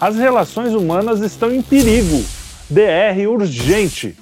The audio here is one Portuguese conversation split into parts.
As relações humanas estão em perigo. DR urgente.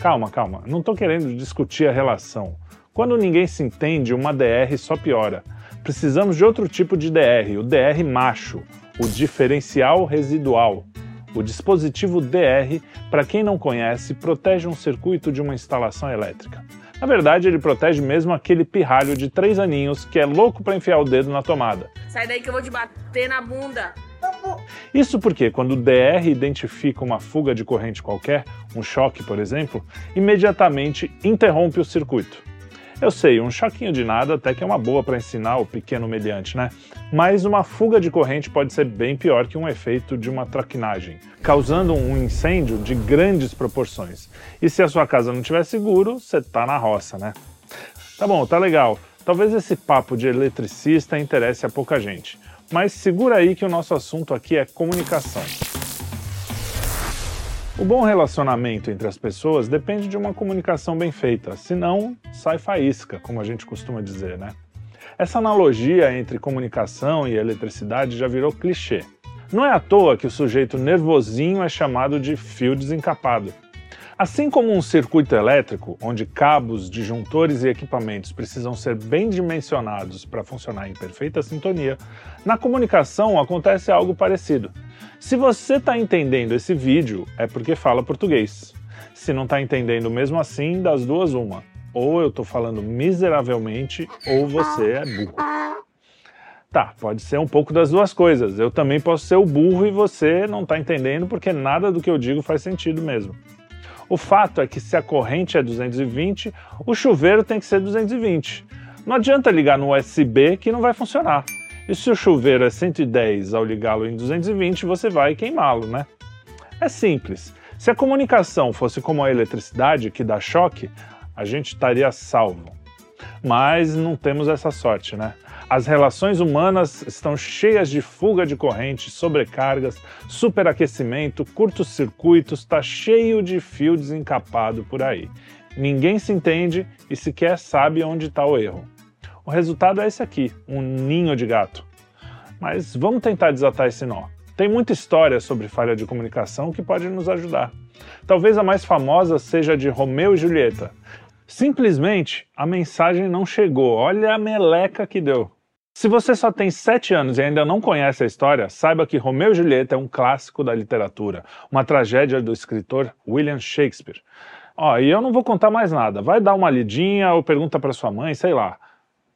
Calma, calma, não estou querendo discutir a relação. Quando ninguém se entende, uma DR só piora. Precisamos de outro tipo de DR, o DR macho, o diferencial residual. O dispositivo DR, para quem não conhece, protege um circuito de uma instalação elétrica. Na verdade, ele protege mesmo aquele pirralho de três aninhos que é louco para enfiar o dedo na tomada. Sai daí que eu vou te bater na bunda. Isso porque, quando o DR identifica uma fuga de corrente qualquer, um choque, por exemplo, imediatamente interrompe o circuito. Eu sei, um choquinho de nada até que é uma boa para ensinar o pequeno mediante, né? Mas uma fuga de corrente pode ser bem pior que um efeito de uma traquinagem, causando um incêndio de grandes proporções. E se a sua casa não tiver seguro, você tá na roça, né? Tá bom, tá legal. Talvez esse papo de eletricista interesse a pouca gente. Mas segura aí que o nosso assunto aqui é comunicação. O bom relacionamento entre as pessoas depende de uma comunicação bem feita, senão sai faísca, como a gente costuma dizer, né? Essa analogia entre comunicação e eletricidade já virou clichê. Não é à toa que o sujeito nervosinho é chamado de fio desencapado. Assim como um circuito elétrico, onde cabos, disjuntores e equipamentos precisam ser bem dimensionados para funcionar em perfeita sintonia, na comunicação acontece algo parecido. Se você está entendendo esse vídeo, é porque fala português. Se não está entendendo mesmo assim, das duas, uma. Ou eu estou falando miseravelmente, ou você é burro. Tá, pode ser um pouco das duas coisas. Eu também posso ser o burro e você não está entendendo porque nada do que eu digo faz sentido mesmo. O fato é que se a corrente é 220, o chuveiro tem que ser 220. Não adianta ligar no USB que não vai funcionar. E se o chuveiro é 110 ao ligá-lo em 220, você vai queimá-lo, né? É simples. Se a comunicação fosse como a eletricidade, que dá choque, a gente estaria salvo. Mas não temos essa sorte, né? As relações humanas estão cheias de fuga de corrente, sobrecargas, superaquecimento, curtos-circuitos, está cheio de fio desencapado por aí. Ninguém se entende e sequer sabe onde está o erro. O resultado é esse aqui, um ninho de gato. Mas vamos tentar desatar esse nó. Tem muita história sobre falha de comunicação que pode nos ajudar. Talvez a mais famosa seja a de Romeu e Julieta. Simplesmente a mensagem não chegou. Olha a meleca que deu. Se você só tem 7 anos e ainda não conhece a história, saiba que Romeu e Julieta é um clássico da literatura, uma tragédia do escritor William Shakespeare. Ó, e eu não vou contar mais nada. Vai dar uma lidinha ou pergunta para sua mãe, sei lá.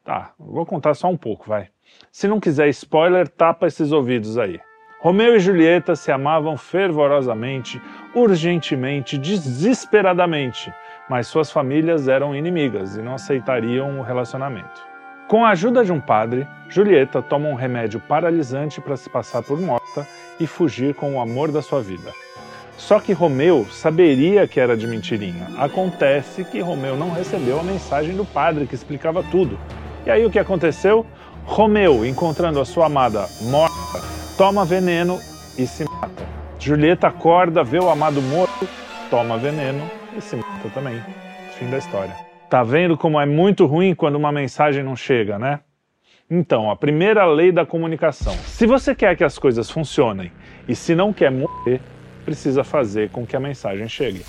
Tá, vou contar só um pouco, vai. Se não quiser spoiler, tapa esses ouvidos aí. Romeu e Julieta se amavam fervorosamente, urgentemente, desesperadamente, mas suas famílias eram inimigas e não aceitariam o relacionamento. Com a ajuda de um padre, Julieta toma um remédio paralisante para se passar por morta e fugir com o amor da sua vida. Só que Romeu saberia que era de mentirinha. Acontece que Romeu não recebeu a mensagem do padre que explicava tudo. E aí o que aconteceu? Romeu, encontrando a sua amada morta, toma veneno e se mata. Julieta acorda, vê o amado morto, toma veneno e se mata também. Fim da história. Tá vendo como é muito ruim quando uma mensagem não chega, né? Então, a primeira lei da comunicação. Se você quer que as coisas funcionem e se não quer morrer, precisa fazer com que a mensagem chegue.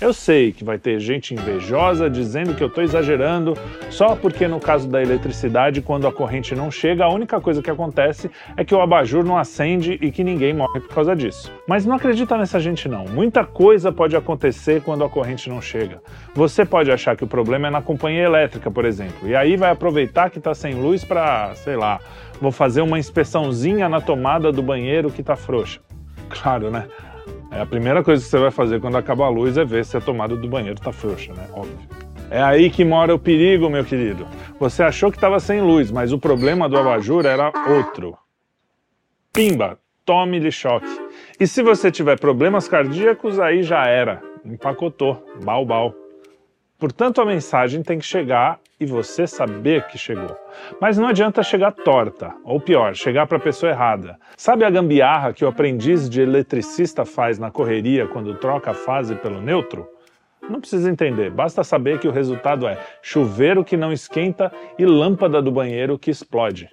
Eu sei que vai ter gente invejosa dizendo que eu estou exagerando, só porque no caso da eletricidade, quando a corrente não chega, a única coisa que acontece é que o abajur não acende e que ninguém morre por causa disso. Mas não acredita nessa gente não. Muita coisa pode acontecer quando a corrente não chega. Você pode achar que o problema é na companhia elétrica, por exemplo, e aí vai aproveitar que está sem luz para, sei lá, vou fazer uma inspeçãozinha na tomada do banheiro que está frouxa. Claro, né? É a primeira coisa que você vai fazer quando acaba a luz é ver se a tomada do banheiro está frouxa, né? Óbvio. É aí que mora o perigo, meu querido. Você achou que estava sem luz, mas o problema do abajur era outro. Pimba, tome-lhe choque. E se você tiver problemas cardíacos, aí já era. Empacotou, bal bal. Portanto, a mensagem tem que chegar e você saber que chegou. Mas não adianta chegar torta, ou pior, chegar para a pessoa errada. Sabe a gambiarra que o aprendiz de eletricista faz na correria quando troca a fase pelo neutro? Não precisa entender, basta saber que o resultado é chuveiro que não esquenta e lâmpada do banheiro que explode.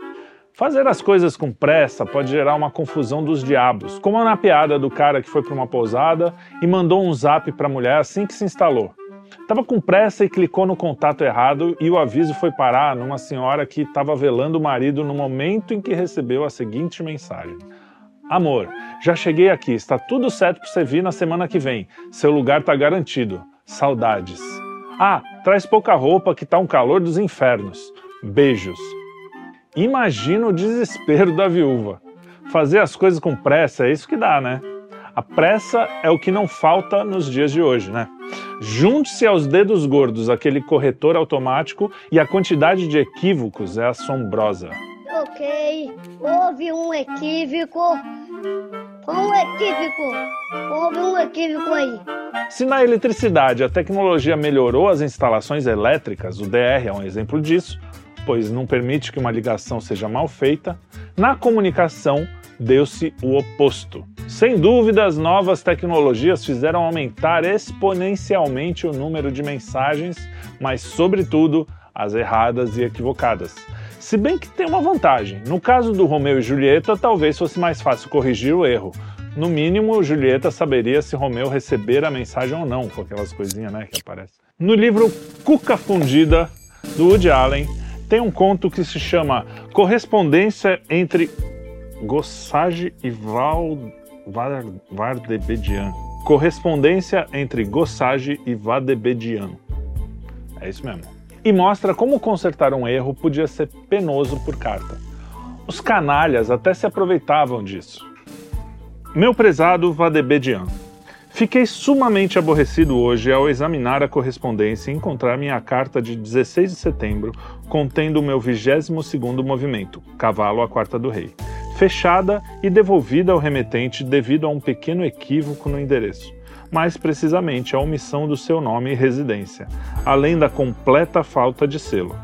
Fazer as coisas com pressa pode gerar uma confusão dos diabos, como na piada do cara que foi para uma pousada e mandou um zap para a mulher assim que se instalou. Tava com pressa e clicou no contato errado e o aviso foi parar numa senhora que estava velando o marido no momento em que recebeu a seguinte mensagem: Amor, já cheguei aqui, está tudo certo para você vir na semana que vem. Seu lugar tá garantido. Saudades. Ah, traz pouca roupa que tá um calor dos infernos. Beijos. Imagina o desespero da viúva. Fazer as coisas com pressa é isso que dá, né? A pressa é o que não falta nos dias de hoje, né? Junte-se aos dedos gordos aquele corretor automático e a quantidade de equívocos é assombrosa. Ok, houve um equívoco. Um equívoco. Houve um equívoco aí. Se na eletricidade a tecnologia melhorou as instalações elétricas, o DR é um exemplo disso, pois não permite que uma ligação seja mal feita, na comunicação deu-se o oposto. Sem dúvida, as novas tecnologias fizeram aumentar exponencialmente o número de mensagens, mas, sobretudo, as erradas e equivocadas. Se bem que tem uma vantagem. No caso do Romeu e Julieta, talvez fosse mais fácil corrigir o erro. No mínimo, Julieta saberia se Romeu receber a mensagem ou não, com aquelas coisinhas né, que aparecem. No livro Cuca Fundida, do Woody Allen, tem um conto que se chama Correspondência entre Gossage e Val... Vardebedian. Correspondência entre Gossage e Vadebedian. É isso mesmo. E mostra como consertar um erro podia ser penoso por carta. Os canalhas até se aproveitavam disso. Meu prezado Vadebedian, Fiquei sumamente aborrecido hoje ao examinar a correspondência e encontrar minha carta de 16 de setembro contendo o meu 22º movimento, Cavalo à Quarta do Rei, fechada e devolvida ao remetente devido a um pequeno equívoco no endereço, mais precisamente a omissão do seu nome e residência, além da completa falta de selo.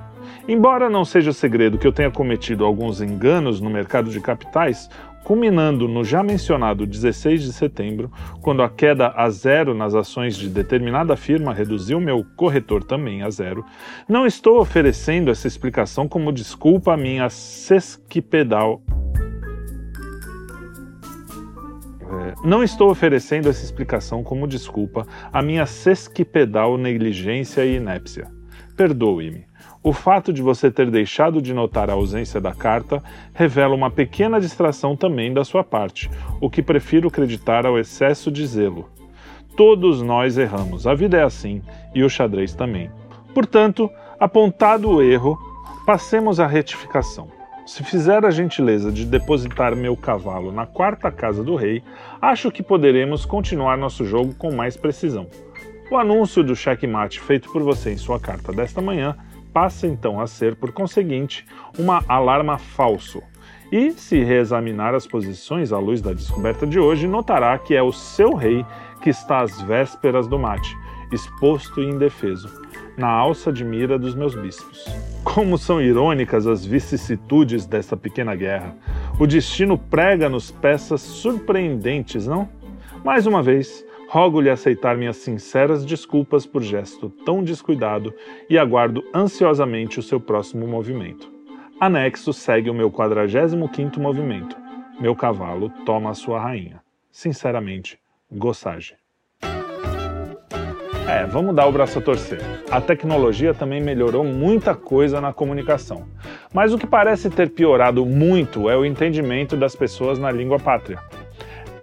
Embora não seja segredo que eu tenha cometido alguns enganos no mercado de capitais, culminando no já mencionado 16 de setembro, quando a queda a zero nas ações de determinada firma reduziu meu corretor também a zero, não estou oferecendo essa explicação como desculpa à minha sesquipedal. É, não estou oferecendo essa explicação como desculpa à minha sesquipedal negligência e inépcia. Perdoe-me. O fato de você ter deixado de notar a ausência da carta revela uma pequena distração também da sua parte, o que prefiro acreditar ao excesso de zelo. Todos nós erramos, a vida é assim, e o xadrez também. Portanto, apontado o erro, passemos à retificação. Se fizer a gentileza de depositar meu cavalo na quarta casa do rei, acho que poderemos continuar nosso jogo com mais precisão. O anúncio do checkmate feito por você em sua carta desta manhã passa então a ser, por conseguinte, uma alarma falso. E, se reexaminar as posições à luz da descoberta de hoje, notará que é o seu rei que está às vésperas do mate, exposto e indefeso, na alça de mira dos meus bispos. Como são irônicas as vicissitudes desta pequena guerra! O destino prega-nos peças surpreendentes, não? Mais uma vez, Rogo-lhe aceitar minhas sinceras desculpas por gesto tão descuidado e aguardo ansiosamente o seu próximo movimento. Anexo segue o meu 45º movimento. Meu cavalo toma a sua rainha. Sinceramente, Gossage. É, vamos dar o braço a torcer. A tecnologia também melhorou muita coisa na comunicação. Mas o que parece ter piorado muito é o entendimento das pessoas na língua pátria.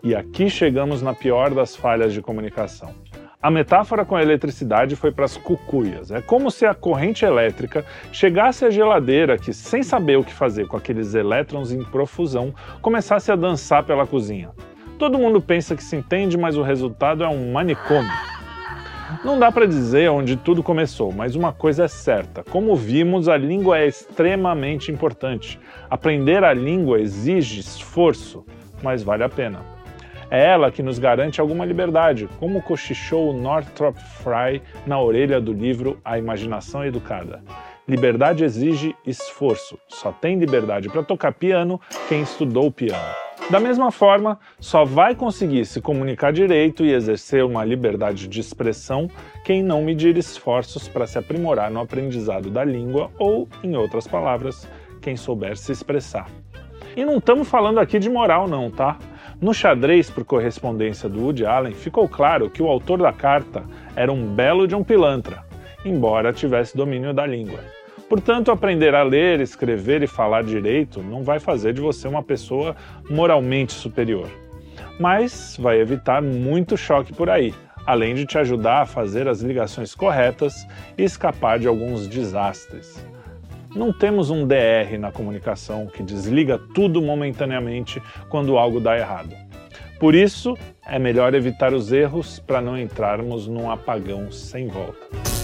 E aqui chegamos na pior das falhas de comunicação. A metáfora com a eletricidade foi para as cucuias. É como se a corrente elétrica chegasse à geladeira que, sem saber o que fazer com aqueles elétrons em profusão, começasse a dançar pela cozinha. Todo mundo pensa que se entende, mas o resultado é um manicômio. Não dá para dizer onde tudo começou, mas uma coisa é certa: como vimos, a língua é extremamente importante. Aprender a língua exige esforço, mas vale a pena. É ela que nos garante alguma liberdade, como cochichou Northrop Frye na orelha do livro A Imaginação Educada. Liberdade exige esforço. Só tem liberdade para tocar piano quem estudou piano. Da mesma forma, só vai conseguir se comunicar direito e exercer uma liberdade de expressão quem não medir esforços para se aprimorar no aprendizado da língua ou, em outras palavras, quem souber se expressar. E não estamos falando aqui de moral, não, tá? No xadrez por correspondência do Woody Allen, ficou claro que o autor da carta era um belo de um pilantra, embora tivesse domínio da língua. Portanto, aprender a ler, escrever e falar direito não vai fazer de você uma pessoa moralmente superior, mas vai evitar muito choque por aí, além de te ajudar a fazer as ligações corretas e escapar de alguns desastres. Não temos um DR na comunicação que desliga tudo momentaneamente quando algo dá errado. Por isso, é melhor evitar os erros para não entrarmos num apagão sem volta.